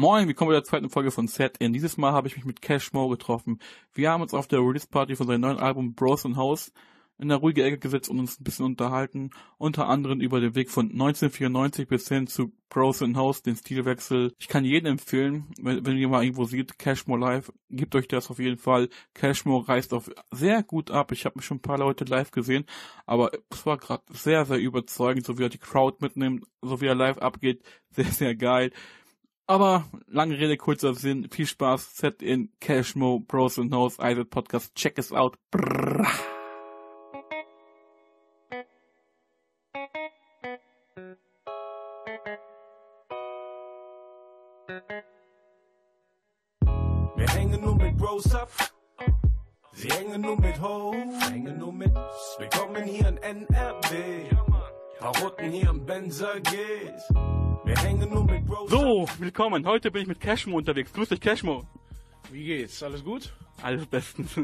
Moin, willkommen bei der zweiten Folge von Set In. Dieses Mal habe ich mich mit Cash Mo getroffen. Wir haben uns auf der Release Party von seinem neuen Album Bros in House in der ruhige Ecke gesetzt und uns ein bisschen unterhalten, unter anderem über den Weg von 1994 bis hin zu Bros in House, den Stilwechsel. Ich kann jedem empfehlen, wenn, wenn ihr mal irgendwo seht, Cashmo live, gebt euch das auf jeden Fall. Cashmo reißt auf sehr gut ab. Ich habe schon ein paar Leute live gesehen, aber es war gerade sehr, sehr überzeugend, so wie er die Crowd mitnimmt, so wie er live abgeht. Sehr, sehr geil. Aber lange Rede, kurzer Sinn. Viel Spaß. Set in Cashmo, Bros and Nose, Isaac Podcast. Check es out. Brrr. Wir hängen nur mit Bros ab. Sie hängen nur mit Ho, hängen nur mit. Willkommen hier in NRW. Parotten hier im Benzer Gs. So, willkommen. Heute bin ich mit Cashmo unterwegs. Grüß dich, Cashmo. Wie geht's? Alles gut? Alles bestens.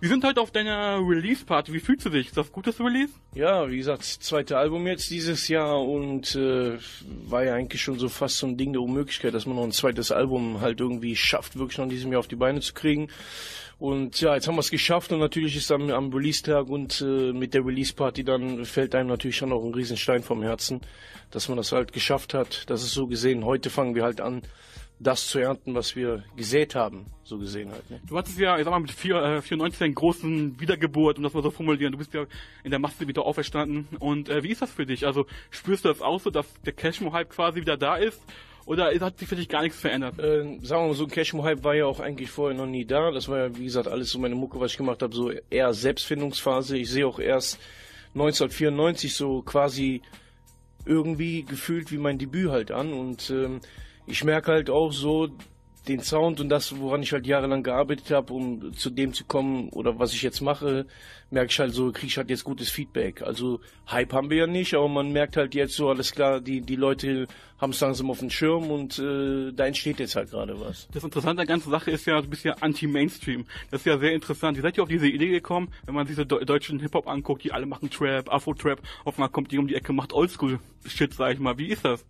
Wir sind heute auf deiner Release-Party. Wie fühlst du dich? Ist das gutes Release? Ja, wie gesagt, zweite Album jetzt dieses Jahr und äh, war ja eigentlich schon so fast so ein Ding der Unmöglichkeit, dass man noch ein zweites Album halt irgendwie schafft, wirklich noch in diesem Jahr auf die Beine zu kriegen. Und ja, jetzt haben wir es geschafft und natürlich ist am, am Release-Tag und äh, mit der Release-Party dann fällt einem natürlich schon noch ein Riesenstein vom Herzen, dass man das halt geschafft hat. Das ist so gesehen, heute fangen wir halt an, das zu ernten, was wir gesät haben, so gesehen halt. Ne? Du hattest ja, ich sag mal, mit 4, äh, 94 einen großen Wiedergeburt, um das mal so formulieren. Du bist ja in der Masse wieder auferstanden. Und äh, wie ist das für dich? Also spürst du das auch so, dass der Cashmo-Hype quasi wieder da ist? Oder hat sich für dich gar nichts verändert? Äh, sagen wir mal so, ein Cashmo-Hype war ja auch eigentlich vorher noch nie da. Das war ja, wie gesagt, alles so meine Mucke, was ich gemacht habe, so eher Selbstfindungsphase. Ich sehe auch erst 1994 so quasi irgendwie gefühlt wie mein Debüt halt an und ähm, ich merke halt auch so den Sound und das, woran ich halt jahrelang gearbeitet habe, um zu dem zu kommen oder was ich jetzt mache, merke ich halt so, kriege ich halt jetzt gutes Feedback. Also Hype haben wir ja nicht, aber man merkt halt jetzt so, alles klar, die, die Leute haben es langsam auf dem Schirm und äh, da entsteht jetzt halt gerade was. Das Interessante an der ganzen Sache ist ja, bist ja anti-Mainstream. Das ist ja sehr interessant. Wie seid ihr auf diese Idee gekommen, wenn man diese deutschen Hip-Hop anguckt, die alle machen Trap, Afro-Trap, auf einmal kommt die um die Ecke, macht Oldschool-Shit, sag ich mal. Wie ist das?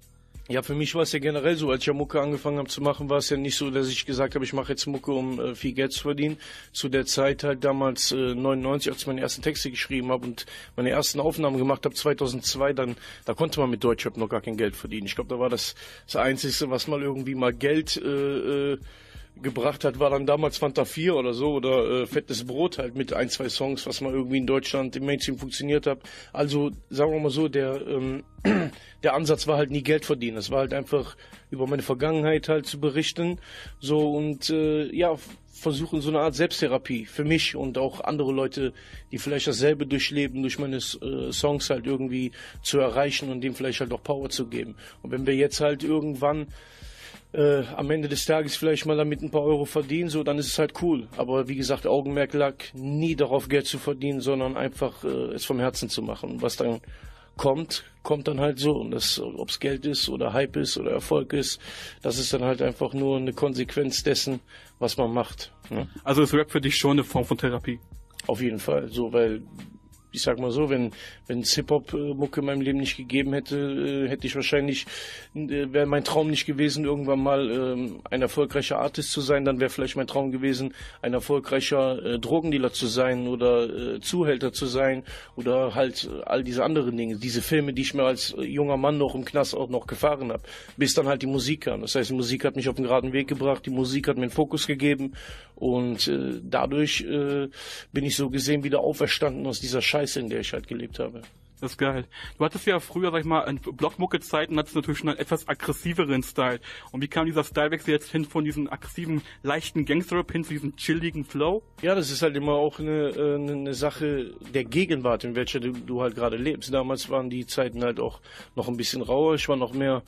Ja, für mich war es ja generell so, als ich ja Mucke angefangen habe zu machen, war es ja nicht so, dass ich gesagt habe, ich mache jetzt Mucke, um äh, viel Geld zu verdienen. Zu der Zeit halt damals äh, 99, als ich meine ersten Texte geschrieben habe und meine ersten Aufnahmen gemacht habe, 2002, dann da konnte man mit Deutschrap noch gar kein Geld verdienen. Ich glaube, da war das das Einzige, was mal irgendwie mal Geld äh, äh, gebracht hat, war dann damals Fanta 4 oder so oder äh, Fettes Brot halt mit ein, zwei Songs, was mal irgendwie in Deutschland im Mainstream funktioniert hat. Also sagen wir mal so, der, ähm, der Ansatz war halt nie Geld verdienen. Es war halt einfach über meine Vergangenheit halt zu berichten. So und äh, ja, versuchen so eine Art Selbsttherapie für mich und auch andere Leute, die vielleicht dasselbe durchleben, durch meine äh, Songs halt irgendwie zu erreichen und dem vielleicht halt auch Power zu geben. Und wenn wir jetzt halt irgendwann äh, am Ende des Tages vielleicht mal damit ein paar Euro verdienen, so, dann ist es halt cool. Aber wie gesagt, Augenmerk lag nie darauf, Geld zu verdienen, sondern einfach äh, es vom Herzen zu machen. Und was dann kommt, kommt dann halt so. Und das, ob es Geld ist oder Hype ist oder Erfolg ist, das ist dann halt einfach nur eine Konsequenz dessen, was man macht. Ne? Also ist Rap für dich schon eine Form von Therapie? Auf jeden Fall. So, weil ich sag mal so, wenn wenn es Hip-Hop-Mucke in meinem Leben nicht gegeben hätte, äh, hätte ich wahrscheinlich, äh, wäre mein Traum nicht gewesen, irgendwann mal ähm, ein erfolgreicher Artist zu sein. Dann wäre vielleicht mein Traum gewesen, ein erfolgreicher äh, Drogendealer zu sein oder äh, Zuhälter zu sein oder halt äh, all diese anderen Dinge. Diese Filme, die ich mir als junger Mann noch im Knast auch noch gefahren habe. Bis dann halt die Musik kam. Das heißt, die Musik hat mich auf den geraden Weg gebracht, die Musik hat mir einen Fokus gegeben und äh, dadurch äh, bin ich so gesehen wieder auferstanden aus dieser Scheiße, in der ich halt gelebt habe. Das ist geil. Du hattest ja früher, sag ich mal, in Blockmucke-Zeiten hattest du natürlich schon einen etwas aggressiveren Style. Und wie kam dieser Stylewechsel jetzt hin von diesem aggressiven, leichten Gangster-Rap hin zu diesem chilligen Flow? Ja, das ist halt immer auch eine, äh, eine, eine Sache der Gegenwart, in welcher du, du halt gerade lebst. Damals waren die Zeiten halt auch noch ein bisschen rauer. Ich war noch mehr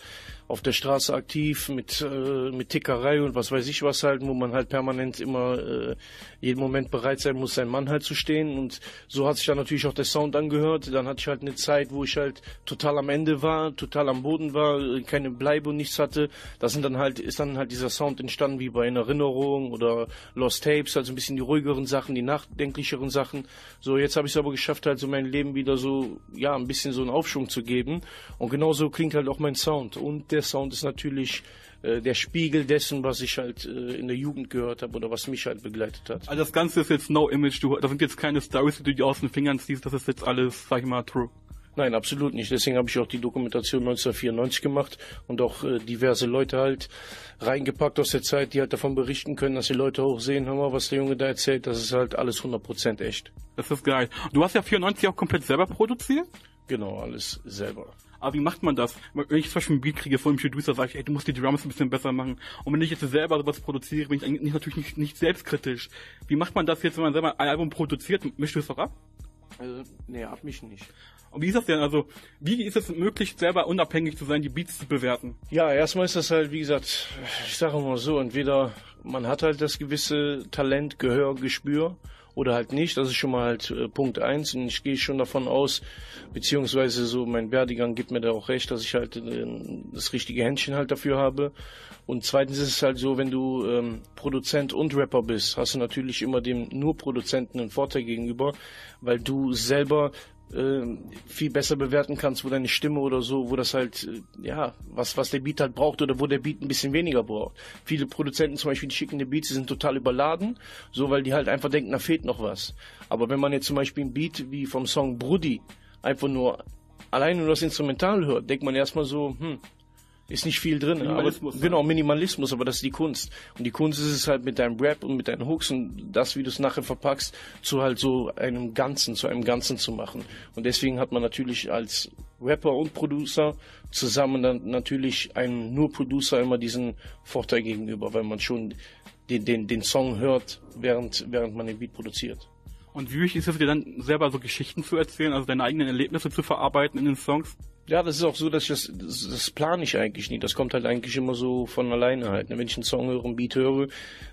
auf der Straße aktiv mit, äh, mit Tickerei und was weiß ich was halt, wo man halt permanent immer äh, jeden Moment bereit sein muss, sein Mann halt zu stehen. Und so hat sich dann natürlich auch der Sound angehört. Dann hatte ich halt eine Zeit, wo ich halt total am Ende war, total am Boden war, keine Bleibe und nichts hatte. Das sind dann halt, ist dann halt dieser Sound entstanden wie bei einer Erinnerung oder Lost Tapes, also ein bisschen die ruhigeren Sachen, die nachdenklicheren Sachen. So, jetzt habe ich es aber geschafft, halt so mein Leben wieder so, ja, ein bisschen so einen Aufschwung zu geben. Und genauso klingt halt auch mein Sound. Und der Sound ist natürlich äh, der Spiegel dessen, was ich halt äh, in der Jugend gehört habe oder was mich halt begleitet hat. Also das Ganze ist jetzt no image, du, das sind jetzt keine Stories, die du dir aus den Fingern ziehst, das ist jetzt alles, sag ich mal, true. Nein, absolut nicht. Deswegen habe ich auch die Dokumentation 1994 gemacht und auch äh, diverse Leute halt reingepackt aus der Zeit, die halt davon berichten können, dass die Leute auch sehen, hör mal, was der Junge da erzählt, das ist halt alles 100% echt. Das ist geil. Du hast ja 94 auch komplett selber produziert? Genau, alles selber. Aber wie macht man das? Wenn ich zum Beispiel ein Beat kriege von einem Producer, sage ich, ey, du musst die Drums ein bisschen besser machen. Und wenn ich jetzt selber sowas produziere, bin ich eigentlich natürlich nicht, nicht selbstkritisch. Wie macht man das jetzt, wenn man selber ein Album produziert? Mischst du es doch ab? Also, nee, ab mich nicht. Und wie ist das denn? Also, wie ist es möglich, selber unabhängig zu sein, die Beats zu bewerten? Ja, erstmal ist das halt, wie gesagt, ich sage mal so, entweder man hat halt das gewisse Talent, Gehör, Gespür oder halt nicht. Das ist schon mal halt äh, Punkt eins und ich gehe schon davon aus, beziehungsweise so mein Werdegang gibt mir da auch recht, dass ich halt äh, das richtige Händchen halt dafür habe. Und zweitens ist es halt so, wenn du ähm, Produzent und Rapper bist, hast du natürlich immer dem nur Produzenten einen Vorteil gegenüber, weil du selber viel besser bewerten kannst, wo deine Stimme oder so, wo das halt, äh, ja, was, was der Beat halt braucht oder wo der Beat ein bisschen weniger braucht. Viele Produzenten zum Beispiel, die schicken die Beats, die sind total überladen, so weil die halt einfach denken, da fehlt noch was. Aber wenn man jetzt zum Beispiel ein Beat wie vom Song Brudi einfach nur allein nur das Instrumental hört, denkt man erstmal so, hm, ist nicht viel drin. Minimalismus, aber, genau, Minimalismus, aber das ist die Kunst. Und die Kunst ist es halt mit deinem Rap und mit deinen Hooks und das, wie du es nachher verpackst, zu halt so einem Ganzen, zu einem Ganzen zu machen. Und deswegen hat man natürlich als Rapper und Producer zusammen dann natürlich einem nur Producer immer diesen Vorteil gegenüber, weil man schon den, den, den Song hört, während, während man den Beat produziert. Und wie wichtig ist es dir dann selber so Geschichten zu erzählen, also deine eigenen Erlebnisse zu verarbeiten in den Songs? Ja, das ist auch so, dass ich das, das, das plane ich eigentlich nie. Das kommt halt eigentlich immer so von alleine halt. Ne? Wenn ich einen Song höre, einen Beat höre,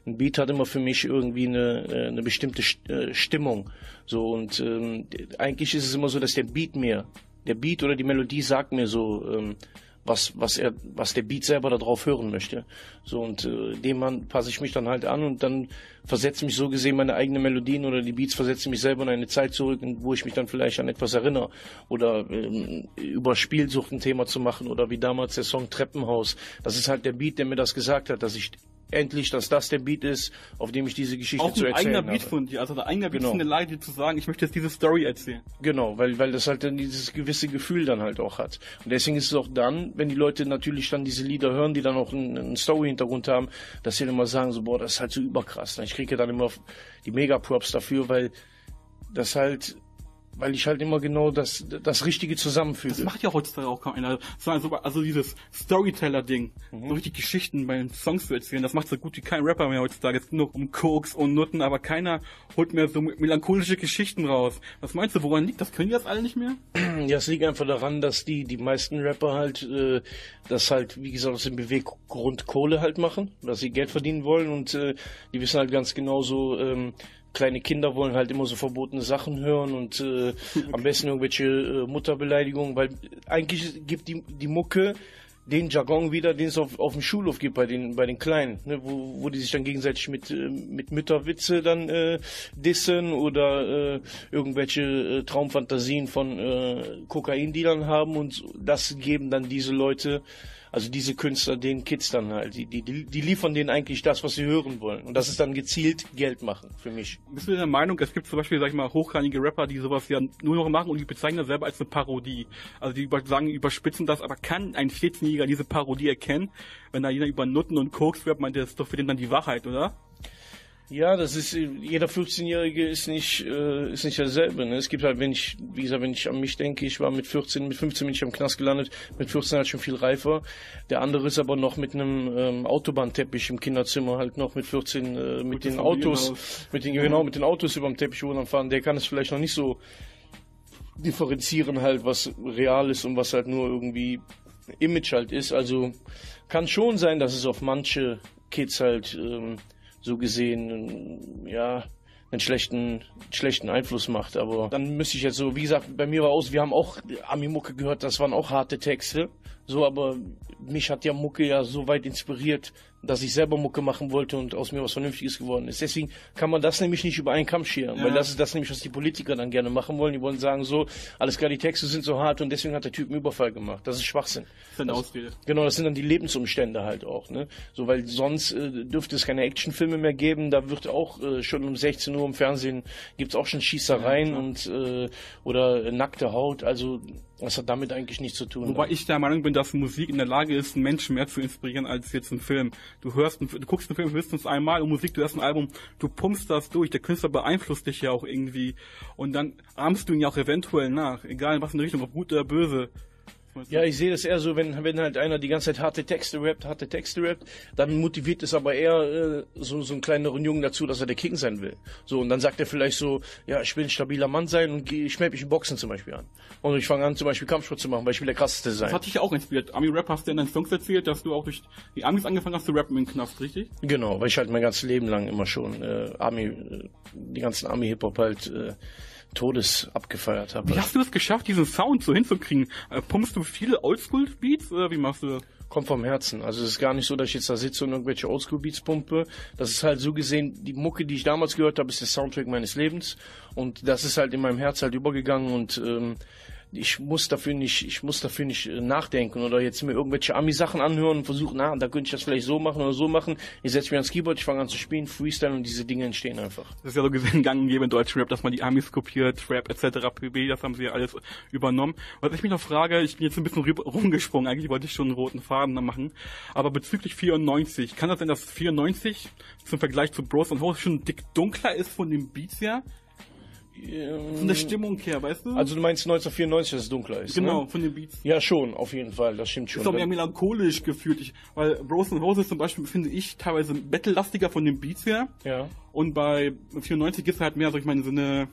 ein Beat hat immer für mich irgendwie eine, äh, eine bestimmte äh, Stimmung. So und ähm, eigentlich ist es immer so, dass der Beat mir, der Beat oder die Melodie sagt mir so, ähm, was, was er, was der Beat selber darauf hören möchte. So und äh, dem man passe ich mich dann halt an und dann versetze mich so gesehen meine eigenen Melodien oder die Beats versetzen mich selber in eine Zeit zurück, wo ich mich dann vielleicht an etwas erinnere oder ähm, über Spielsucht ein Thema zu machen oder wie damals der Song Treppenhaus. Das ist halt der Beat, der mir das gesagt hat, dass ich endlich, dass das der Beat ist, auf dem ich diese Geschichte Auch zu ein erzählen eigener Beat habe. von dir, also der eigener Beat Genau. von der Leute zu sagen, ich möchte jetzt diese Story erzählen. Genau, weil, weil das halt dann dieses gewisse Gefühl dann halt auch hat. Und deswegen ist es auch dann, wenn die Leute natürlich dann diese Lieder hören, die dann auch einen, einen Story-Hintergrund haben, dass sie dann immer sagen, so, boah, das ist halt so überkrass. Ich kriege dann immer die Mega-Props dafür, weil das halt, weil ich halt immer genau das, das Richtige zusammenfüge. Das macht ja heutzutage auch kaum einer. So, Also, also dieses Storyteller-Ding, Mhm. so richtig Geschichten bei den Songs zu erzählen, das macht so gut wie kein Rapper mehr heutzutage. Es geht nur um Koks und Nutten, aber keiner holt mehr so melancholische Geschichten raus. Was meinst du, woran liegt das? Können die das alle nicht mehr? Ja, es liegt einfach daran, dass die, die meisten Rapper halt, äh, das halt, wie gesagt, aus dem Beweggrund Kohle halt machen, dass sie Geld verdienen wollen und äh, die wissen halt ganz genau so, ähm, kleine Kinder wollen halt immer so verbotene Sachen hören und äh, am besten irgendwelche äh, Mutterbeleidigungen, weil eigentlich gibt die, die Mucke den Jargon wieder, den es auf, auf dem Schulhof gibt bei den bei den Kleinen, ne, wo, wo die sich dann gegenseitig mit äh, mit Mütterwitze dann äh, dissen oder äh, irgendwelche äh, Traumfantasien von äh, Kokaindealern haben und das geben dann diese Leute, also diese Künstler den Kids dann halt, die, die, die liefern denen eigentlich das, was sie hören wollen und das ist dann gezielt Geld machen für mich. Bist du der Meinung, es gibt zum Beispiel, sag ich mal, hochrangige Rapper, die sowas ja nur noch machen und die bezeichnen das selber als eine Parodie. Also die sagen, überspitzen das, aber kann ein 14-Jähriger diese Parodie erkennen? Wenn da jeder über Nutten und Koks rappt, meint das ist doch für den dann die Wahrheit, oder? Ja, das ist jeder 15-Jährige ist nicht äh, ist nicht dasselbe. Ne? Es gibt halt, wenn ich wie gesagt, wenn ich an mich denke, ich war mit 14, mit 15 bin ich am Knast gelandet, mit 14 halt schon viel reifer. Der andere ist aber noch mit einem ähm, Autobahnteppich im Kinderzimmer halt noch mit 14 äh, mit Gutes den Autos, mit den genau mit den Autos über dem Teppich fahren. Der kann es vielleicht noch nicht so differenzieren halt, was real ist und was halt nur irgendwie Image halt ist. Also kann schon sein, dass es auf manche Kids halt ähm, so gesehen ja einen schlechten schlechten Einfluss macht. Aber dann müsste ich jetzt so, wie gesagt, bei mir war aus, wir haben auch Ami-Mucke gehört, das waren auch harte Texte. So, aber mich hat ja Mucke ja so weit inspiriert, dass ich selber Mucke machen wollte und aus mir was Vernünftiges geworden ist. Deswegen kann man das nämlich nicht über einen Kamm scheren, Ja. weil das ist das nämlich, was die Politiker dann gerne machen wollen. Die wollen sagen so, alles klar, die Texte sind so hart und deswegen hat der Typ einen Überfall gemacht. Das ist Schwachsinn. Das ist eine Ausrede. Genau, das sind dann die Lebensumstände halt auch, ne? So, weil sonst äh, dürfte es keine Actionfilme mehr geben. Da wird auch äh, schon um 16 Uhr im Fernsehen gibt's auch schon Schießereien Ja, und äh, oder nackte Haut. Also das hat damit eigentlich nichts zu tun. Wobei ich der Meinung bin, dass Musik in der Lage ist, einen Menschen mehr zu inspirieren als jetzt ein Film. Du hörst, einen, du guckst einen Film höchstens einmal und Musik, du hörst ein Album, du pumpst das durch. Der Künstler beeinflusst dich ja auch irgendwie und dann ahmst du ihn ja auch eventuell nach, egal in was in Richtung, ob gut oder böse. Ja, ich sehe das eher so, wenn, wenn halt einer die ganze Zeit harte Texte rappt, harte Texte rappt, dann motiviert es aber eher äh, so, so einen kleineren Jungen dazu, dass er der King sein will. So, und dann sagt er vielleicht so, ja, ich will ein stabiler Mann sein und ich melde mich im Boxen zum Beispiel an. Und ich fange an, zum Beispiel Kampfsport zu machen, weil ich will der krasseste sein. Das hat dich ja auch inspiriert. Ami-Rap hast du in deinen Songs erzählt, dass du auch durch die Amis angefangen hast zu rappen im Knast, richtig? Genau, weil ich halt mein ganzes Leben lang immer schon äh, Army, äh, die ganzen Army-Hip-Hop halt äh, Todes abgefeiert habe. Wie hast du es geschafft, diesen Sound so hinzukriegen? Äh, pumpst du viele Oldschool-Beats oder wie machst du das? Kommt vom Herzen. Also es ist gar nicht so, dass ich jetzt da sitze und irgendwelche Oldschool-Beats pumpe. Das ist halt so gesehen, die Mucke, die ich damals gehört habe, ist der Soundtrack meines Lebens. Und das ist halt in meinem Herz halt übergegangen und ähm, ich muss dafür nicht, ich muss dafür nicht äh, nachdenken oder jetzt mir irgendwelche Ami-Sachen anhören und versuchen, na, da könnte ich das vielleicht so machen oder so machen. Ich setze mich ans Keyboard, ich fange an zu spielen, Freestyle und diese Dinge entstehen einfach. Das ist ja so gesehen gang und gäbe in deutschen Rap, dass man die Amis kopiert, Rap etc. pp. Das haben sie ja alles übernommen. Was ich mich noch frage, ich bin jetzt ein bisschen rumgesprungen, eigentlich wollte ich schon einen roten Faden machen, aber bezüglich 94, kann das sein, dass 94 zum Vergleich zu Bros und Hoes schon dick dunkler ist von den Beats her? Von der Stimmung her, weißt du? Also du meinst 1994, dass es dunkler ist? genau, Ne? von den Beats. Ja, schon, auf jeden Fall, das stimmt schon. Ist auch mehr melancholisch gefühlt. Ich, weil Bros and Hoses zum Beispiel finde ich teilweise battle-lastiger von den Beats her. ja. Und bei 94 ist halt mehr, so ich meine, so eine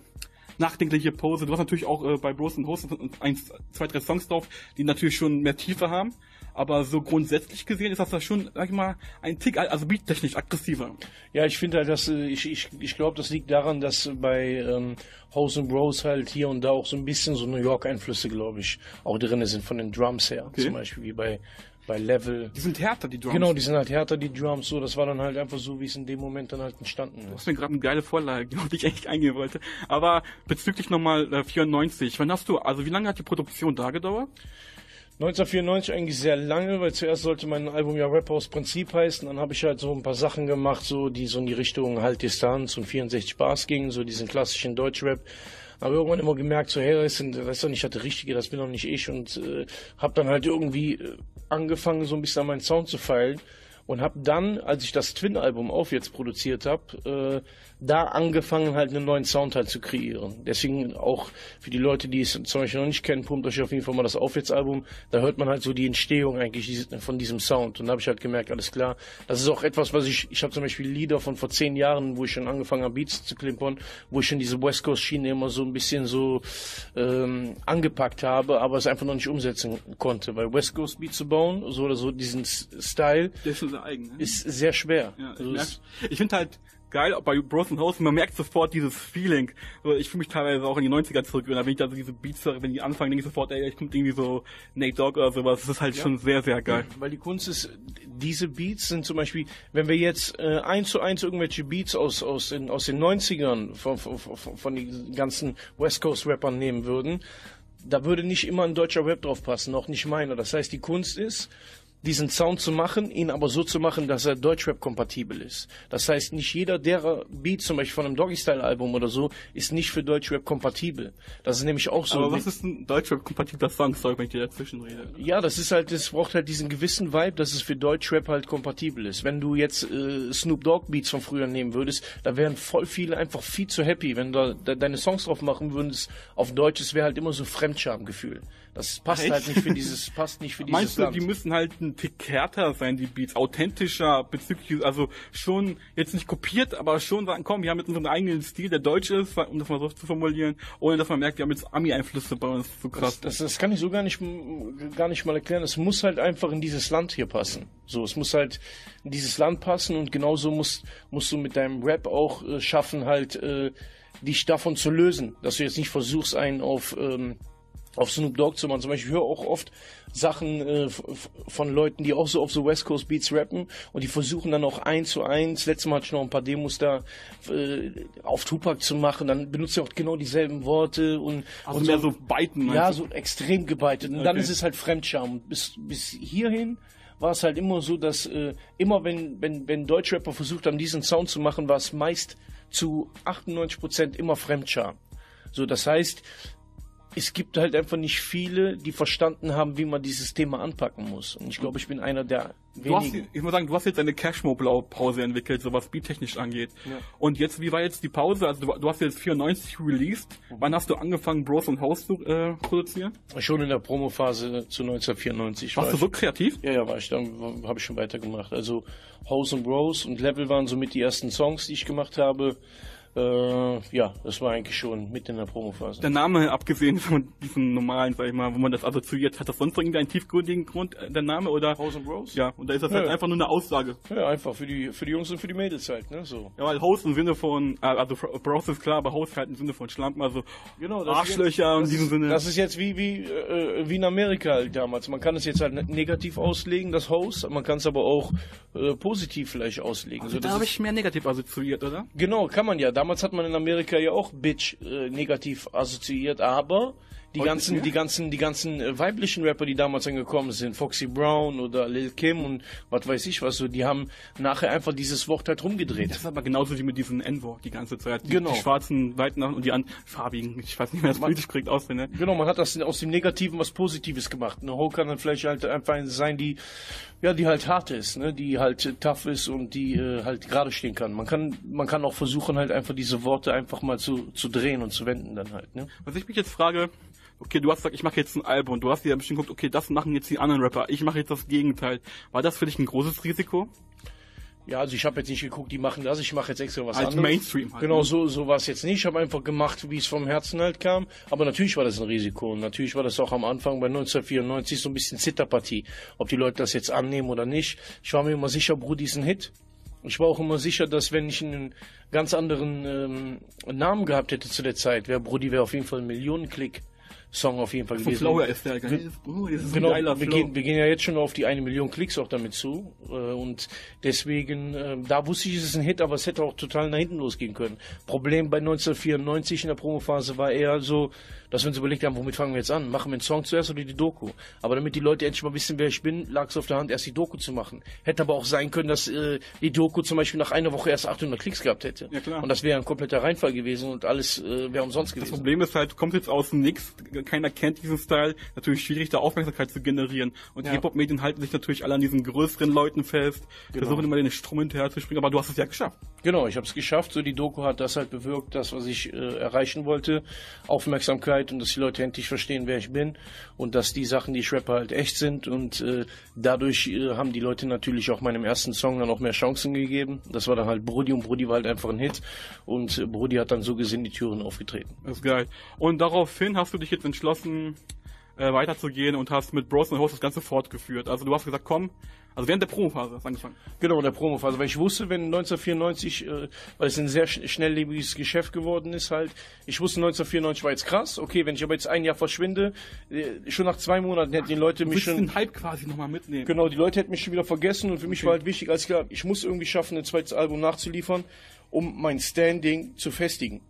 nachdenkliche Pose. Du hast natürlich auch äh, bei Bros and Hosts eins, zwei, drei Songs drauf, die natürlich schon mehr Tiefe haben. Aber so grundsätzlich gesehen ist das da schon, sag ich mal, ein Tick, also beattechnisch aggressiver. Ja, ich finde halt, dass äh, ich, ich, ich glaube, das liegt daran, dass bei ähm, House and Bros halt hier und da auch so ein bisschen so New York Einflüsse, glaube ich, auch drin sind von den Drums her. Zum Beispiel wie bei, bei Level. Die sind härter, die Drums. Genau, die sind halt härter, die Drums, so, das war dann halt einfach so, wie es in dem Moment dann halt entstanden ist. ist mir gerade eine geile Vorlage, auf die ich eigentlich eingehen wollte. Aber bezüglich nochmal äh, 94, wann hast du, also wie lange hat die Produktion da gedauert? 1994 eigentlich sehr lange, weil zuerst sollte mein Album ja Rap aus Prinzip heißen. Dann habe ich halt so ein paar Sachen gemacht, so die so in die Richtung Halt Distanz und 64 Bars gingen, so diesen klassischen Deutschrap. Aber irgendwann immer gemerkt, so, hey, das, sind, das ist doch nicht das Richtige, das bin doch nicht ich. Und äh, habe dann halt irgendwie äh, angefangen, so ein bisschen an meinen Sound zu feilen. Und habe dann, als ich das Twin-Album auf jetzt produziert habe, äh, da angefangen halt einen neuen Sound halt zu kreieren. Deswegen auch für die Leute, die es zum Beispiel noch nicht kennen, pumpt euch auf jeden Fall mal das auf jetzt Album. Da hört man halt so die Entstehung eigentlich von diesem Sound. Und da habe ich halt gemerkt, alles klar, das ist auch etwas, was ich, ich habe zum Beispiel Lieder von vor zehn Jahren, wo ich schon angefangen habe, Beats zu klimpern, wo ich schon diese West Coast Schiene immer so ein bisschen so ähm, angepackt habe, aber es einfach noch nicht umsetzen konnte. Weil West Coast Beat zu bauen, so oder so diesen Style, Der ist eigen, ne? ist sehr schwer. Ja, ich Also ich finde halt geil, auch bei Bros and Hosts, man merkt sofort dieses Feeling. Ich fühle mich teilweise auch in die 90er zurück, und da wenn ich da so diese Beats wenn die anfangen, denke ich sofort, ey, ich kommt irgendwie so Nate Dogg oder sowas. Das ist halt schon sehr, sehr geil. Weil die Kunst ist, diese Beats sind zum Beispiel, wenn wir jetzt äh, eins zu eins irgendwelche Beats aus, aus, den, aus den 90ern von, von, von, von den ganzen West Coast Rappern nehmen würden, da würde nicht immer ein deutscher Rap drauf passen, auch nicht meiner. Das heißt, die Kunst ist, diesen Sound zu machen, ihn aber so zu machen, dass er Deutschrap-kompatibel ist. Das heißt, nicht jeder derer Beat, zum Beispiel von einem Doggy-Style-Album oder so, ist nicht für Deutschrap kompatibel. Das ist nämlich auch so. Aber was ist ein Deutschrap-kompatibler Song, sorry, wenn ich dir dazwischen rede? ja, das ist halt, es braucht halt diesen gewissen Vibe, dass es für Deutschrap halt kompatibel ist. Wenn du jetzt äh, Snoop Dogg Beats von früher nehmen würdest, da wären voll viele einfach viel zu happy. Wenn du da, deine Songs drauf machen würdest auf Deutsch, es wäre halt immer so Fremdschamgefühl. Das passt Echt? halt nicht für dieses, passt nicht für dieses Meinst du, Land. die müssen halt ein Tick härter sein, die Beats, authentischer bezüglich, also schon jetzt nicht kopiert, aber schon sagen, komm, wir haben jetzt unseren eigenen Stil, der deutsch ist, um das mal so zu formulieren, ohne dass man merkt, wir haben jetzt Ami-Einflüsse bei uns, so krass. Das, das kann ich so gar nicht, gar nicht mal erklären. Es muss halt einfach in dieses Land hier passen. So, es muss halt in dieses Land passen und genauso musst, musst du mit deinem Rap auch äh, schaffen, halt äh, dich davon zu lösen. Dass du jetzt nicht versuchst, einen auf, ähm, auf Snoop Dogg zu machen. Zum Beispiel ich höre auch oft Sachen äh, von Leuten, die auch so auf so West Coast Beats rappen und die versuchen dann auch eins zu eins. Letztes Mal hatte ich noch ein paar Demos da äh, auf Tupac zu machen. Dann benutzt er auch genau dieselben Worte und, Also und mehr so beiten. ja, so extrem gebeitet. Und dann Okay. ist es halt Fremdscham. Bis, bis hierhin war es halt immer so, dass äh, immer wenn, wenn, wenn Deutschrapper versucht haben, diesen Sound zu machen, war es meist zu 98% immer Fremdscham. So, das heißt, es gibt halt einfach nicht viele, die verstanden haben, wie man dieses Thema anpacken muss. Und ich glaube, ich bin einer der Du hast, wenigen. ich muss sagen, du hast jetzt eine Cashmo-Blaupause entwickelt, so was beattechnisch angeht. Und jetzt, wie war jetzt die Pause? Also du, du hast jetzt 94 released. Wann hast du angefangen, Bros und House zu äh, produzieren? Schon in der Promophase zu 1994 war Warst du ich. so kreativ? Ja, ja, war ich. Dann habe ich schon weitergemacht. Also House and Bros und Level waren somit die ersten Songs, die ich gemacht habe. Äh, ja, das war eigentlich schon mit in der Promophase. Der Name, abgesehen von diesen normalen, sag ich mal, wo man das assoziiert, hat das sonst irgendwie einen tiefgründigen Grund, äh, der Name? Oder? House and Bros? Ja, und da ist das halt Ja. einfach nur eine Aussage. Ja, einfach für die, für die Jungs und für die Mädels halt, ne? So. Ja, weil Host im Sinne von, äh, also Bros ist klar, aber Host halt im Sinne von Schlampen, also Genau, Arschlöcher in das diesem Sinne. Das ist jetzt wie, wie, äh, wie in Amerika halt damals. Man kann es jetzt halt negativ auslegen, das Host, man kann es aber auch äh, positiv vielleicht auslegen. So, da habe ich mehr negativ assoziiert, oder? Genau, kann man ja. Damals hat man in Amerika ja auch Bitch äh, negativ assoziiert, aber die Heute ganzen, die ganzen, die ganzen äh, weiblichen Rapper, die damals angekommen sind, Foxy Brown oder Lil Kim und was weiß ich was so, die haben nachher einfach dieses Wort halt rumgedreht. Das ist aber genauso wie mit diesem N-Wort die ganze Zeit. Die, Genau. Die schwarzen Seiten und die an farbigen, ich weiß nicht mehr, das politisch korrekt ausfinde. Genau, man hat das aus dem Negativen was Positives gemacht. Eine Ho kann dann vielleicht halt einfach sein, die, ja, die halt hart ist, ne, die halt äh, tough ist und die äh, halt gerade stehen kann. Man kann, man kann auch versuchen halt einfach diese Worte einfach mal zu, zu drehen und zu wenden dann halt, ne. Was ich mich jetzt frage, okay, du hast gesagt, ich mache jetzt ein Album, du hast dir bestimmt geguckt, okay, das machen jetzt die anderen Rapper, ich mache jetzt das Gegenteil. War das für dich ein großes Risiko? Ja, also ich habe jetzt nicht geguckt, die machen das, ich mache jetzt extra was Als anderes. Mainstream halt, Genau, ne? so, so war es jetzt nicht. Ich habe einfach gemacht, wie es vom Herzen halt kam. Aber natürlich war das ein Risiko. Und natürlich war das auch am Anfang bei 1994 so ein bisschen Zitterpartie. Ob die Leute das jetzt annehmen oder nicht. Ich war mir immer sicher, Brudi ist ein Hit. Ich war auch immer sicher, dass wenn ich einen ganz anderen ähm, Namen gehabt hätte zu der Zeit, wäre Brudi wäre auf jeden Fall ein Millionenklick. Song auf jeden Fall Vom gewesen. Flow her ist der geil. Oh, das ist Genau, wir Flow. gehen, wir gehen ja jetzt schon auf die eine Million Klicks auch damit zu. Äh, und deswegen, äh, da wusste ich, es ist ein Hit, aber es hätte auch total nach hinten losgehen können. Problem bei 1994 in der Promophase war eher so, dass wir uns überlegt haben, womit fangen wir jetzt an? Machen wir einen Song zuerst oder die Doku? Aber damit die Leute endlich mal wissen, wer ich bin, lag es auf der Hand, erst die Doku zu machen. Hätte aber auch sein können, dass äh, die Doku zum Beispiel nach einer Woche erst 800 Klicks gehabt hätte. Ja, klar. Und das wäre ein kompletter Reinfall gewesen und alles äh, wäre umsonst Das gewesen. Problem ist halt, du kommst jetzt aus dem Nix, keiner kennt diesen Style, natürlich schwierig, da Aufmerksamkeit zu generieren. Und die Ja. Hip-Hop-Medien halten sich natürlich alle an diesen größeren Leuten fest, Genau. versuchen immer den Strom hinterher zu springen, aber du hast es ja geschafft. Genau, ich habe es geschafft. So die Doku hat das halt bewirkt, das was ich äh, erreichen wollte, Aufmerksamkeit und dass die Leute endlich verstehen, wer ich bin und dass die Sachen, die ich rappe, halt echt sind und äh, dadurch äh, haben die Leute natürlich auch meinem ersten Song dann auch mehr Chancen gegeben. Das war dann halt Brody und Brody war halt einfach ein Hit und äh, Brody hat dann so gesehen die Türen aufgetreten. Das ist geil. Und daraufhin hast du dich jetzt entschlossen, äh, weiterzugehen und hast mit Bros und Host das Ganze fortgeführt. Also du hast gesagt, komm, also während der Promophase hast du angefangen. Genau, in der Promophase, weil ich wusste, wenn 1994, äh, weil es ein sehr sch schnelllebiges Geschäft geworden ist halt, ich wusste 1994 war jetzt krass, okay, wenn ich aber jetzt ein Jahr verschwinde, äh, schon nach zwei Monaten hätten die Leute mich schon... den Hype quasi nochmal mitnehmen. Genau, die Leute hätten mich schon wieder vergessen und für mich war halt wichtig, als klar, ich muss irgendwie schaffen, ein zweites Album nachzuliefern, um mein Standing zu festigen.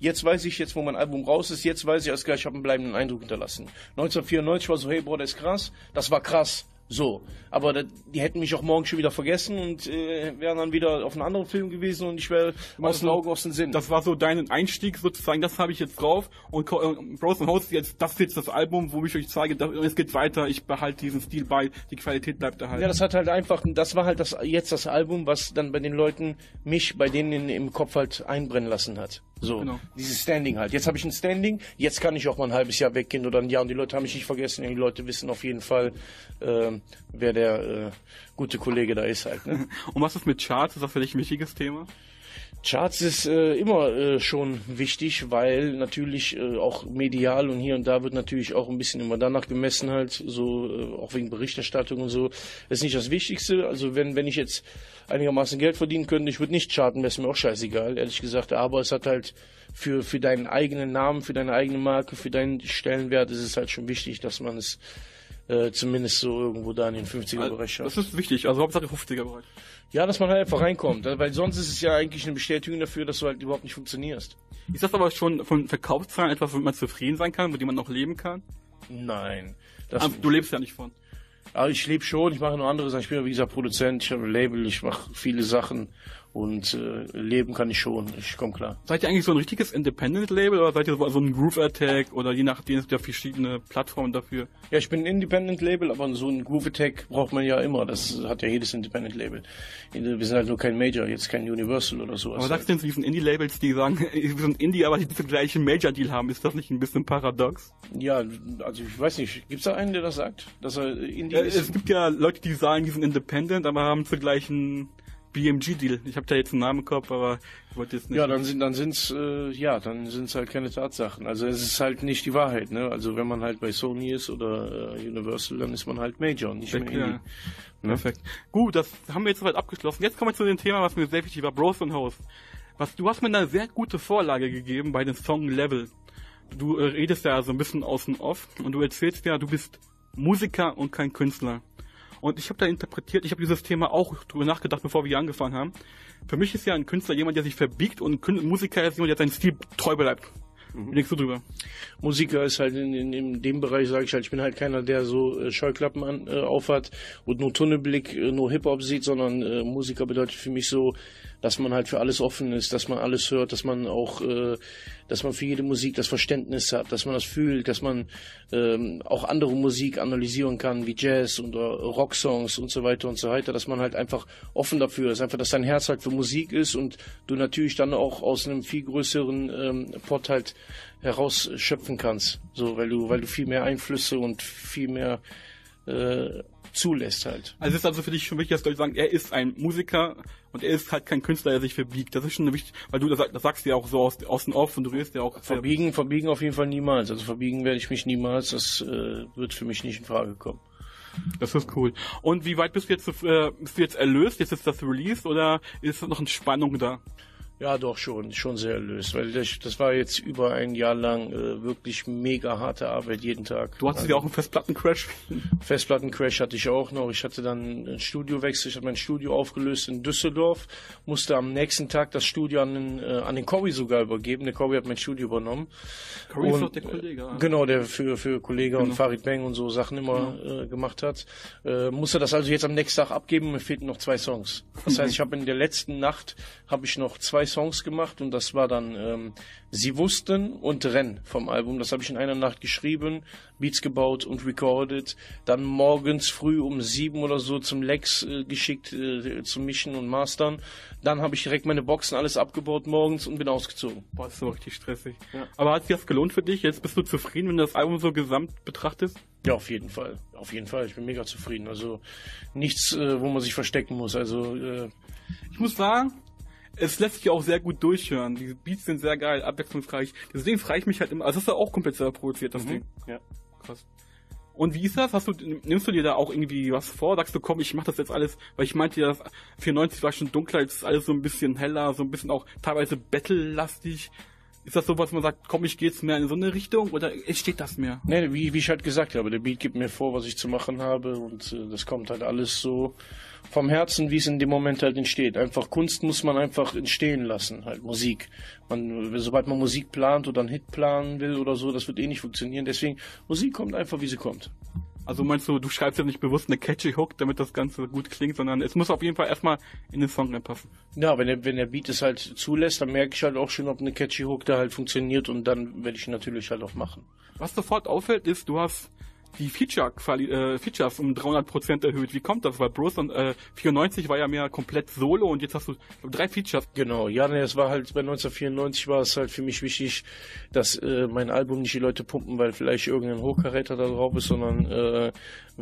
Jetzt weiß ich, jetzt wo mein Album raus ist, jetzt weiß ich, als klar, ich habe einen bleibenden Eindruck hinterlassen. 1994 war so, hey, boah, das ist krass. Das war krass. So. Aber da, die hätten mich auch morgen schon wieder vergessen und äh, wären dann wieder auf einen anderen Film gewesen und ich wäre aus den Augen, aus den Sinn. Das war so dein Einstieg sozusagen, das habe ich jetzt drauf. Und äh, Bros Host, jetzt, das ist jetzt das Album, wo ich euch zeige, da, es geht weiter, ich behalte diesen Stil bei, die Qualität bleibt erhalten. Ja, das hat halt einfach, das war halt das jetzt das Album, was dann bei den Leuten mich bei denen in, im Kopf halt einbrennen lassen hat. So, Genau. dieses Standing halt. Jetzt habe ich ein Standing, jetzt kann ich auch mal ein halbes Jahr weggehen oder ein Jahr und die Leute haben mich nicht vergessen. Die Leute wissen auf jeden Fall, ähm, ähm, wer der äh, gute Kollege da ist halt. Ne? Und was ist mit Charts? Ist das für dich ein wichtiges Thema? Charts ist äh, immer äh, schon wichtig, weil natürlich äh, auch medial und hier und da wird natürlich auch ein bisschen immer danach gemessen halt, so äh, auch wegen Berichterstattung und so. Das ist nicht das Wichtigste. Also wenn wenn ich jetzt einigermaßen Geld verdienen könnte, ich würde nicht charten, wäre es mir auch scheißegal, ehrlich gesagt. Aber es hat halt für für deinen eigenen Namen, für deine eigene Marke, für deinen Stellenwert ist es halt schon wichtig, dass man es äh, zumindest so irgendwo da in den 50er-Bereich schafft. Das ist wichtig, also Hauptsache 50er-Bereich. Ja, dass man halt einfach reinkommt, weil sonst ist es ja eigentlich eine Bestätigung dafür, dass du halt überhaupt nicht funktionierst. Ist das aber schon von Verkaufszahlen etwas, womit man zufrieden sein kann, mit dem man noch leben kann? Nein. Das aber du lebst ja nicht von. Aber ich lebe schon, ich mache nur andere Sachen. Ich bin ja wie gesagt Produzent, ich habe ein Label, ich mache viele Sachen und äh, leben kann ich schon, ich komme klar. Seid ihr eigentlich so ein richtiges Independent-Label oder seid ihr so ein Groove Attack oder je nachdem es ja verschiedene Plattformen dafür? Ja, ich bin ein Independent-Label, aber so ein Groove Attack braucht man ja immer. Das hat ja jedes Independent-Label. Wir sind halt nur kein Major, jetzt kein Universal oder so. Aber sagst du denn zu diesen Indie-Labels, die sagen, wir sind Indie, aber die den gleichen Major-Deal haben, ist das nicht ein bisschen paradox? Ja, also ich weiß nicht, gibt's da einen, der das sagt? Dass er Indie ja, ist? Es gibt ja Leute, die sagen, die sind Independent, aber haben zur gleichen BMG-Deal. Ich habe da jetzt einen Namen im Kopf, aber ich wollte jetzt nicht. Ja, dann sind dann sind's äh, ja, dann sind's halt keine Tatsachen. Also es ist halt nicht die Wahrheit, ne? Also wenn man halt bei Sony ist oder äh, Universal, dann ist man halt Major, nicht Perfekt, mehr Indie. Ja. Ne? Perfekt. Gut, das haben wir jetzt soweit abgeschlossen. Jetzt kommen wir zu dem Thema, was mir sehr wichtig war, Bros und Host. Was du hast mir eine sehr gute Vorlage gegeben bei den Song Level. Du äh, redest ja so ein bisschen außen off und du erzählst ja, du bist Musiker und kein Künstler. Und ich habe da interpretiert, ich habe dieses Thema auch drüber nachgedacht, bevor wir hier angefangen haben. Für mich ist ja ein Künstler jemand, der sich verbiegt und ein Musiker ist jemand, der seinen Stil treu bleibt. Mhm. Denkst du drüber? Musiker ist halt in, in, in dem Bereich, sage ich halt, ich bin halt keiner, der so äh, Scheuklappen an, äh, aufhat und nur Tunnelblick, äh, nur Hip-Hop sieht, sondern äh, Musiker bedeutet für mich so, dass man halt für alles offen ist, dass man alles hört, dass man auch, äh, dass man für jede Musik das Verständnis hat, dass man das fühlt, dass man ähm, auch andere Musik analysieren kann, wie Jazz und äh, Rocksongs und so weiter und so weiter, dass man halt einfach offen dafür ist, einfach, dass dein Herz halt für Musik ist und du natürlich dann auch aus einem viel größeren ähm, Pot halt herausschöpfen kannst, so, weil du, weil du viel mehr Einflüsse und viel mehr äh, zulässt halt. Also es ist also für dich schon wichtig, dass Leute sagen, er ist ein Musiker und er ist halt kein Künstler, der sich verbiegt. Das ist schon wichtig, weil du das, das sagst ja auch so aus, aus dem Off und du redest ja auch. Verbiegen, verbiegen auf jeden Fall niemals. Also verbiegen werde ich mich niemals. Das äh, wird für mich nicht in Frage kommen. Das ist cool. Und wie weit bist du jetzt, äh, bist du jetzt erlöst? Jetzt ist das Release oder ist noch eine Spannung da? Ja, doch schon, schon sehr erlöst, weil das, das war jetzt über ein Jahr lang äh, wirklich mega harte Arbeit jeden Tag. Du hattest also, ja auch einen Festplattencrash? Festplattencrash hatte ich auch noch. Ich hatte dann einen Studiowechsel, ich habe mein Studio aufgelöst in Düsseldorf, musste am nächsten Tag das Studio an den, äh, an den Corey sogar übergeben. Der Corey hat mein Studio übernommen. Corey ist doch der Kollege. Äh, genau, der für, für Kollege genau. und Farid Bang und so Sachen immer genau. äh, gemacht hat. Äh, musste das also jetzt am nächsten Tag abgeben, mir fehlten noch zwei Songs. Das heißt, ich habe in der letzten Nacht habe ich noch zwei Songs gemacht und das war dann ähm, Sie wussten und Renn vom Album. Das habe ich in einer Nacht geschrieben, Beats gebaut und recorded. Dann morgens früh um sieben oder so zum Lex äh, geschickt äh, zum Mischen und Mastern. Dann habe ich direkt meine Boxen alles abgebaut morgens und bin ausgezogen. Boah, ist so richtig stressig. Ja. Aber hat sich das gelohnt für dich? Jetzt bist du zufrieden, wenn du das Album so gesamt betrachtest? Ja, auf jeden Fall. Auf jeden Fall. Ich bin mega zufrieden. Also nichts, äh, wo man sich verstecken muss. Also äh, ich muss sagen, es lässt sich auch sehr gut durchhören. Die Beats sind sehr geil, abwechslungsreich. Deswegen frage ich mich halt immer, also das ist ja auch komplett selber produziert, das mhm. Ding. Ja. Krass. Und wie ist das? Hast du, nimmst du dir da auch irgendwie was vor? Sagst du, komm, ich mach das jetzt alles, weil ich meinte ja, 94 war schon dunkler, jetzt ist alles so ein bisschen heller, so ein bisschen auch teilweise battle-lastig. Ist das so, was man sagt, komm, ich gehe jetzt mehr in so eine Richtung oder entsteht das mehr? Nee, wie, wie ich halt gesagt habe, der Beat gibt mir vor, was ich zu machen habe und äh, das kommt halt alles so vom Herzen, wie es in dem Moment halt entsteht. Einfach Kunst muss man einfach entstehen lassen, halt Musik. Man, sobald man Musik plant oder einen Hit planen will oder so, das wird eh nicht funktionieren. Deswegen, Musik kommt einfach, wie sie kommt. Also meinst du, du schreibst ja nicht bewusst eine catchy Hook, damit das Ganze gut klingt, sondern es muss auf jeden Fall erstmal in den Song reinpassen. Ja, wenn der, wenn der Beat es halt zulässt, dann merke ich halt auch schon, ob eine catchy Hook da halt funktioniert und dann werde ich natürlich halt auch machen. Was sofort auffällt, ist, du hast die Feature äh, Features um 300% erhöht. Wie kommt das? Weil Bros äh, 94 war ja mehr komplett Solo und jetzt hast du drei Features. Genau, ja, ne, es war halt bei 1994 war es halt für mich wichtig, dass äh, mein Album nicht die Leute pumpen, weil vielleicht irgendein Hochkaräter da drauf ist, sondern äh,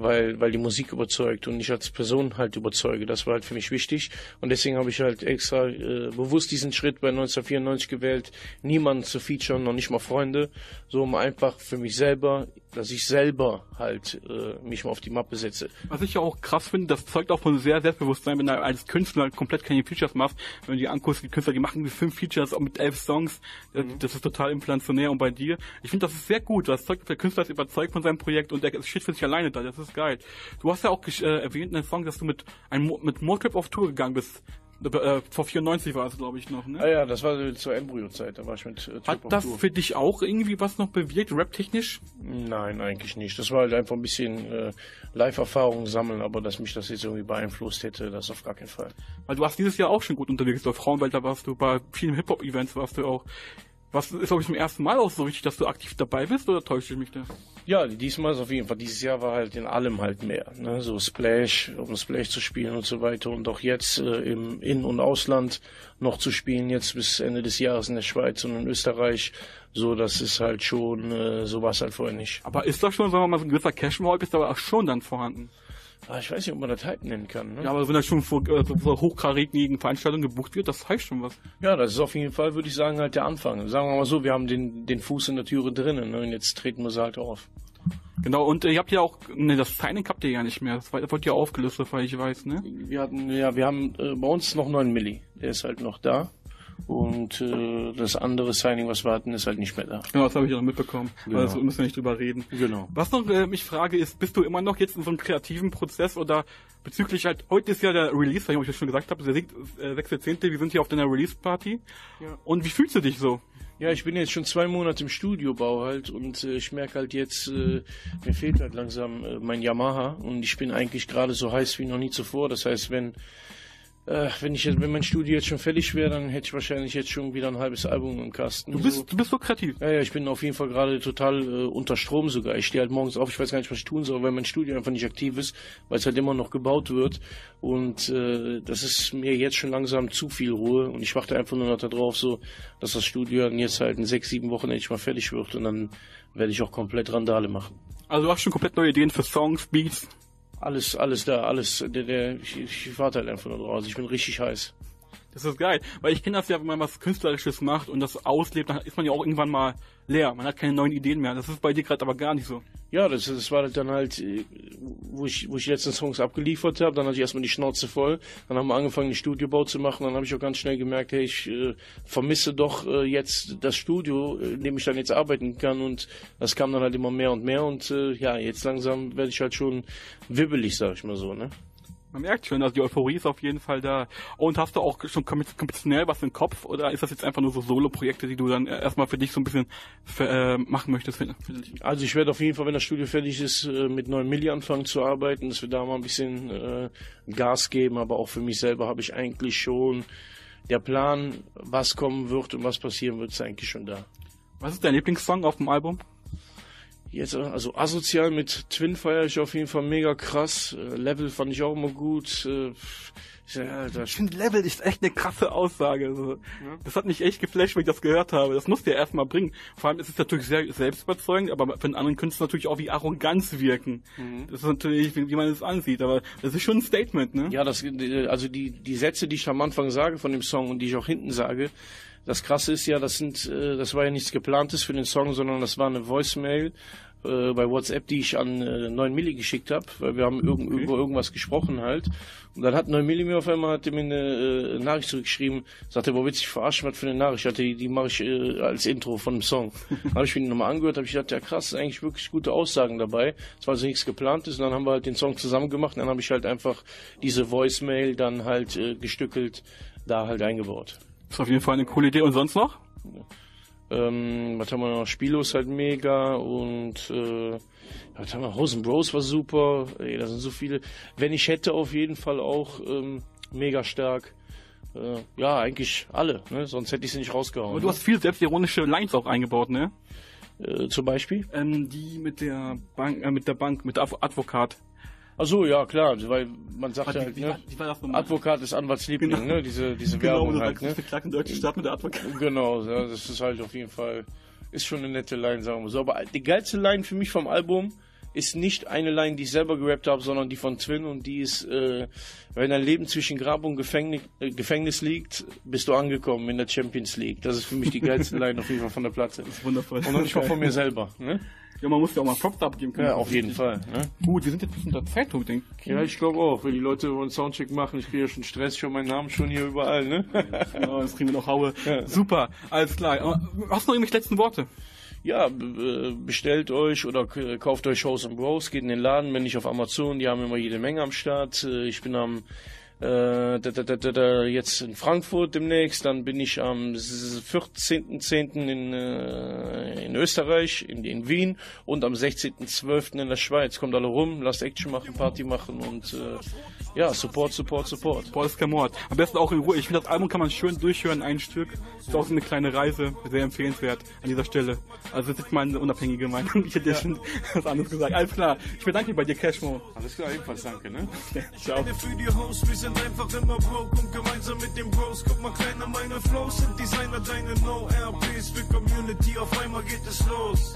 weil, weil die Musik überzeugt und ich als Person halt überzeuge. Das war halt für mich wichtig und deswegen habe ich halt extra äh, bewusst diesen Schritt bei 1994 gewählt, niemanden zu featuren, noch nicht mal Freunde, so um einfach für mich selber, dass ich selber halt äh, mich mal auf die Mappe setze. Was ich ja auch krass finde, das zeugt auch von sehr Selbstbewusstsein, wenn du als Künstler komplett keine Features machst, wenn du die anguckst, die Künstler, die machen fünf Features mit elf Songs, mhm. das ist total inflationär und bei dir, ich finde das ist sehr gut, das zeugt, der Künstler ist überzeugt von seinem Projekt und der steht für sich alleine da, das ist geil. Du hast ja auch äh, erwähnt in einem Song, dass du mit einem mit Motrip auf Tour gegangen bist. Äh, vor 94 war es, glaube ich, noch, ne? Ah ja, das war zur Embryo-Zeit, da war ich mit äh, Hat das Tour. für dich auch irgendwie was noch bewirkt, rap-technisch? Nein, eigentlich nicht. Das war halt einfach ein bisschen äh, Live-Erfahrung sammeln, aber dass mich das jetzt irgendwie beeinflusst hätte, das auf gar keinen Fall. Weil du warst dieses Jahr auch schon gut unterwegs, auf Frauenwelt, da warst du bei vielen Hip-Hop-Events, warst du auch. Was ist, glaube ich, zum ersten Mal auch so richtig, dass du aktiv dabei bist, oder täusche ich mich da? Ja, diesmal ist auf jeden Fall. Dieses Jahr war halt in allem halt mehr. Ne? So Splash, um Splash zu spielen und so weiter. Und auch jetzt äh, im In- und Ausland noch zu spielen, jetzt bis Ende des Jahres in der Schweiz und in Österreich. So, das ist halt schon, äh, sowas halt vorher nicht. Aber ist das schon, sagen wir mal, so ein gewisser Cash-Hype ist aber auch schon dann vorhanden? Ah, ich weiß nicht, ob man das Hype nennen kann. Ne? Ja, aber wenn das schon vor, äh, vor hochkarätigen Veranstaltungen gebucht wird, das heißt schon was. Ja, das ist auf jeden Fall, würde ich sagen, halt der Anfang. Sagen wir mal so, wir haben den, den Fuß in der Türe drinnen ne? und jetzt treten wir sie halt auf. Genau, und äh, ihr habt ja auch, ne, das Signing habt ihr ja nicht mehr. Das wird ja aufgelöst, weil ich weiß, ne? Wir hatten, ja, wir haben äh, bei uns noch 9 Milli. Der ist halt noch da. Und äh, das andere Signing, was wir hatten, ist halt nicht mehr da. Genau, das habe ich auch mitbekommen. Genau. Also müssen wir nicht drüber reden. Genau. Was noch äh, mich frage ist, bist du immer noch jetzt in so einem kreativen Prozess oder bezüglich halt, heute ist ja der Release, wie ich das schon gesagt habe, der 6.10., äh, wir sind hier auf deiner Release-Party. Ja. Und wie fühlst du dich so? Ja, ich bin jetzt schon zwei Monate im Studiobau halt und äh, ich merke halt jetzt, äh, mir fehlt halt langsam äh, mein Yamaha und ich bin eigentlich gerade so heiß wie noch nie zuvor. Das heißt, wenn äh, wenn ich jetzt, wenn mein Studio jetzt schon fertig wäre, dann hätte ich wahrscheinlich jetzt schon wieder ein halbes Album im Kasten. Du bist, so. du bist so kreativ. Ja, ja, ich bin auf jeden Fall gerade total äh, unter Strom sogar. Ich stehe halt morgens auf, ich weiß gar nicht, was ich tun soll, weil mein Studio einfach nicht aktiv ist, weil es halt immer noch gebaut wird. Und äh, das ist mir jetzt schon langsam zu viel Ruhe und ich warte einfach nur noch darauf, so, dass das Studio dann jetzt halt in sechs, sieben Wochen endlich mal fertig wird und dann werde ich auch komplett Randale machen. Also du hast schon komplett neue Ideen für Songs, Beats? Alles, alles da, alles, der, der, ich, ich warte halt einfach nur drauf. Also ich bin richtig heiß. Das ist geil, weil ich kenne das ja, wenn man was Künstlerisches macht und das auslebt, dann ist man ja auch irgendwann mal leer. Man hat keine neuen Ideen mehr. Das ist bei dir gerade aber gar nicht so. Ja, das, das war dann halt, äh, wo ich, wo ich letzten Songs abgeliefert habe, dann hatte ich erstmal die Schnauze voll, dann haben wir angefangen, den Studiobau zu machen, dann habe ich auch ganz schnell gemerkt, hey, ich äh, vermisse doch äh, jetzt das Studio, in dem ich dann jetzt arbeiten kann und das kam dann halt immer mehr und mehr und äh, ja, jetzt langsam werde ich halt schon wibbelig, sag ich mal so, ne? Man merkt schon, also die Euphorie ist auf jeden Fall da. Und hast du auch schon konventionell was im Kopf oder ist das jetzt einfach nur so Solo-Projekte, die du dann erstmal für dich so ein bisschen für, äh, machen möchtest? Also ich werde auf jeden Fall, wenn das Studio fertig ist, äh, mit 9 Milli anfangen zu arbeiten, dass wir da mal ein bisschen äh, Gas geben, aber auch für mich selber habe ich eigentlich schon der Plan, was kommen wird und was passieren wird, ist eigentlich schon da. Was ist dein Lieblingssong auf dem Album? Jetzt, also asozial mit Twin feiere ich auf jeden Fall mega krass. Äh, Level fand ich auch immer gut. Äh, ja, ich finde Level ist echt eine krasse Aussage. Also, ja. Das hat mich echt geflasht, wenn ich das gehört habe. Das musst du ja erstmal bringen. Vor allem ist es natürlich sehr selbstüberzeugend, aber für einen anderen könnte es natürlich auch wie Arroganz wirken. Mhm. Das ist natürlich, wie, wie man es ansieht, aber das ist schon ein Statement, ne? Ja, das, also die, die Sätze, die ich am Anfang sage von dem Song und die ich auch hinten sage, das Krasse ist ja, das sind, äh, das war ja nichts geplantes für den Song, sondern das war eine Voicemail äh, bei WhatsApp, die ich an äh, 9 Milli geschickt habe, weil wir haben irg okay. über irgendwas gesprochen halt. Und dann hat 9 Milli mir auf einmal hat mir eine äh, Nachricht zurückgeschrieben, sagte, du dich verarschen, was für eine Nachricht? hatte, die, die mache ich äh, als Intro von dem Song. habe ich mir die nochmal angehört, habe ich gedacht, ja krass, eigentlich wirklich gute Aussagen dabei. Es war also nichts geplantes und dann haben wir halt den Song zusammen gemacht und dann habe ich halt einfach diese Voicemail dann halt äh, gestückelt da halt eingebaut. Ist auf jeden Fall eine coole Idee. Und sonst noch? Ähm, was haben wir noch? Spielos halt mega und äh, was haben wir? Hosen Bros war super. Ey, da sind so viele. Wenn ich hätte, auf jeden Fall auch ähm, mega stark. Äh, ja, eigentlich alle, ne? Sonst hätte ich sie nicht rausgehauen. Aber du hast viel selbstironische Lines auch eingebaut, ne? Äh, zum Beispiel? Ähm, die mit der Bank, äh, mit der Bank, mit der Adv Advokat. Ach so, ja, klar, weil man sagt ja, halt, wie ne? nochmal? Advokat ist Anwaltsliebling, Genau. ne? Diese, diese Genau, Werbung halt, sagst, ne? verklagt den deutschen Staat mit der Advokat. Genau, ja, das ist halt auf jeden Fall, ist schon eine nette Line, sagen wir so. Aber die geilste Line für mich vom Album ist nicht eine Line, die ich selber gerappt habe, sondern die von Twin und die ist, äh, wenn dein Leben zwischen Grab und Gefängnis, äh, Gefängnis liegt, bist du angekommen in der Champions League. Das ist für mich die geilste Line auf jeden Fall von der Platte. Das ist wundervoll. Und noch nicht mal von mir selber, ne? Ja, man muss ja auch mal Props abgeben können. Ja, auf jeden Fall, ne? Gut, wir sind jetzt bis unter Zeitung, denke ich. Ja, ich glaube auch. Wenn die Leute einen Soundcheck machen, ich kriege ja schon Stress, schon meinen Namen schon hier überall, ne? Genau, jetzt kriegen wir noch Haue. Ja. Super, alles klar. Aber Hast du noch irgendwelche letzten Worte? Ja, äh, bestellt euch oder kauft euch Shows and Bros, geht in den Laden, wenn nicht auf Amazon, die haben immer jede Menge am Start. Äh, Ich bin am äh, da, da, da, da, da, jetzt in Frankfurt demnächst, dann bin ich am s- 14.10. in, äh, in Österreich, in, in Wien und am 16.12. in der Schweiz. Kommt alle rum, lasst Action machen, Party machen und äh, ja, Support, Support, Support. Das ist kein Mord. Am besten auch in Ruhe. Ich finde, das Album kann man schön durchhören, ein Stück. Ist auch so eine kleine Reise, sehr empfehlenswert an dieser Stelle. Also das ist meine unabhängige Meinung. Ich hätte ja schon was anderes gesagt. Alles klar. Ich bedanke mich bei dir, Cashmo. Alles klar, ebenfalls danke, ne? Ciao. Sind einfach immer broke und gemeinsam mit den Bros. Guck mal, kleiner, meine Flows sind Designer, deine No-RPs für Community, auf einmal geht es los.